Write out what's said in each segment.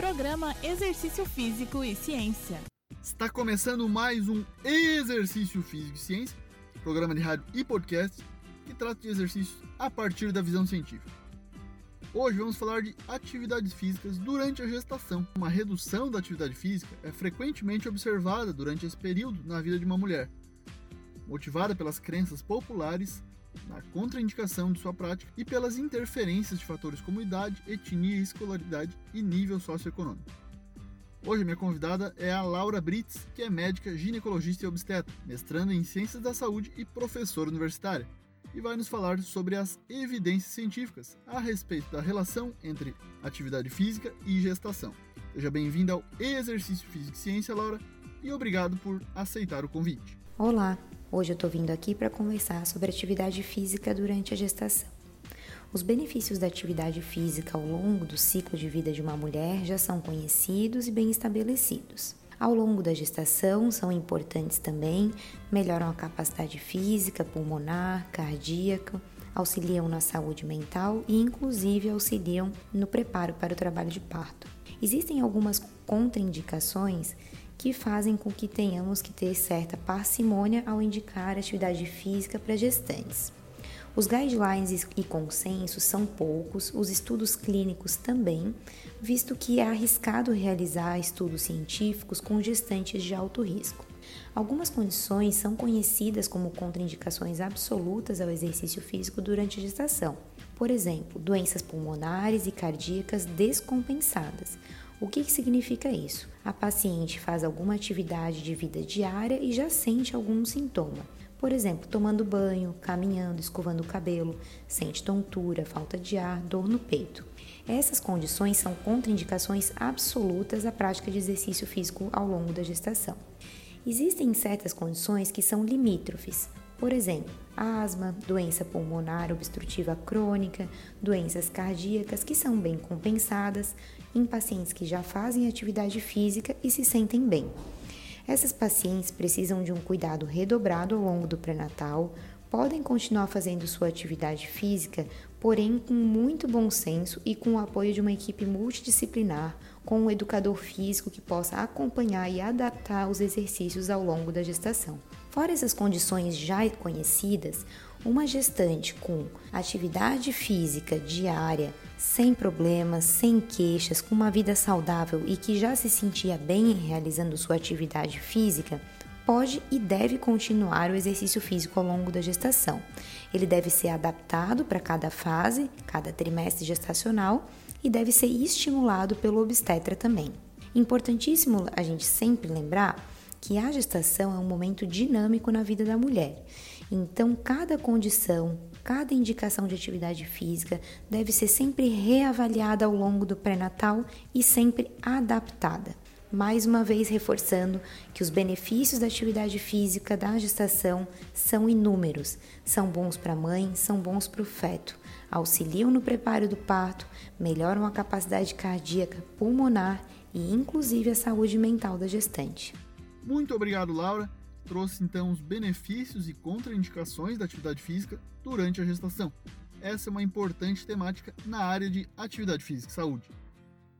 Programa Exercício Físico e Ciência. Está começando mais um Exercício Físico e Ciência, programa de rádio e podcast que trata de exercícios a partir da visão científica. Hoje vamos falar de atividades físicas durante a gestação. Uma redução da atividade física é frequentemente observada durante esse período na vida de uma mulher, motivada pelas crenças populares na contraindicação de sua prática e pelas interferências de fatores como idade, etnia, escolaridade e nível socioeconômico. Hoje minha convidada é a Laura Brits, que é médica, ginecologista e obstetra, mestrando em Ciências da Saúde e professora universitária, e vai nos falar sobre as evidências científicas a respeito da relação entre atividade física e gestação. Seja bem-vinda ao Exercício Físico e Ciência, Laura, e obrigado por aceitar o convite. Olá, Hoje eu estou vindo aqui para conversar sobre atividade física durante a gestação. Os benefícios da atividade física ao longo do ciclo de vida de uma mulher já são conhecidos e bem estabelecidos. Ao longo da gestação, são importantes também, melhoram a capacidade física, pulmonar, cardíaca, auxiliam na saúde mental e, inclusive, auxiliam no preparo para o trabalho de parto. Existem algumas contraindicações que fazem com que tenhamos que ter certa parcimônia ao indicar atividade física para gestantes. Os guidelines e consensos são poucos, os estudos clínicos também, visto que é arriscado realizar estudos científicos com gestantes de alto risco. Algumas condições são conhecidas como contraindicações absolutas ao exercício físico durante a gestação. Por exemplo, doenças pulmonares e cardíacas descompensadas, o que, que significa isso? A paciente faz alguma atividade de vida diária e já sente algum sintoma. Por exemplo, tomando banho, caminhando, escovando o cabelo, sente tontura, falta de ar, dor no peito. Essas condições são contraindicações absolutas à prática de exercício físico ao longo da gestação. Existem certas condições que são limítrofes, por exemplo, asma, doença pulmonar obstrutiva crônica, doenças cardíacas que são bem compensadas em pacientes que já fazem atividade física e se sentem bem. Essas pacientes precisam de um cuidado redobrado ao longo do pré-natal, podem continuar fazendo sua atividade física, porém com muito bom senso e com o apoio de uma equipe multidisciplinar, com um educador físico que possa acompanhar e adaptar os exercícios ao longo da gestação. Fora essas condições já conhecidas, uma gestante com atividade física diária, sem problemas, sem queixas, com uma vida saudável e que já se sentia bem realizando sua atividade física, pode e deve continuar o exercício físico ao longo da gestação. Ele deve ser adaptado para cada fase, cada trimestre gestacional e deve ser estimulado pelo obstetra também. Importantíssimo a gente sempre lembrar que a gestação é um momento dinâmico na vida da mulher. Então, cada condição, cada indicação de atividade física deve ser sempre reavaliada ao longo do pré-natal e sempre adaptada. Mais uma vez reforçando que os benefícios da atividade física da gestação são inúmeros. São bons para a mãe, são bons para o feto. Auxiliam no preparo do parto, melhoram a capacidade cardíaca, pulmonar e inclusive a saúde mental da gestante. Muito obrigado, Laura. Trouxe então os benefícios e contraindicações da atividade física durante a gestação. Essa é uma importante temática na área de atividade física e saúde.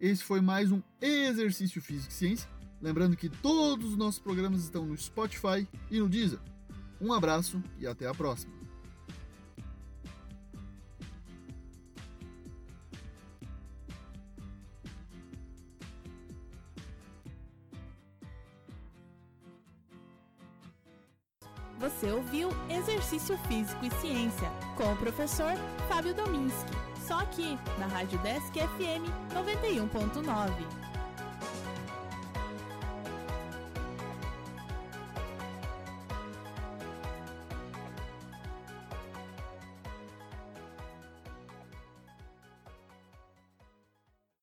Esse foi mais um Exercício Físico e Ciência. Lembrando que todos os nossos programas estão no Spotify e no Deezer. Um abraço e até a próxima. Você ouviu Exercício Físico e Ciência com o professor Fábio Dominski. Só aqui na Rádio Desk FM 91.9.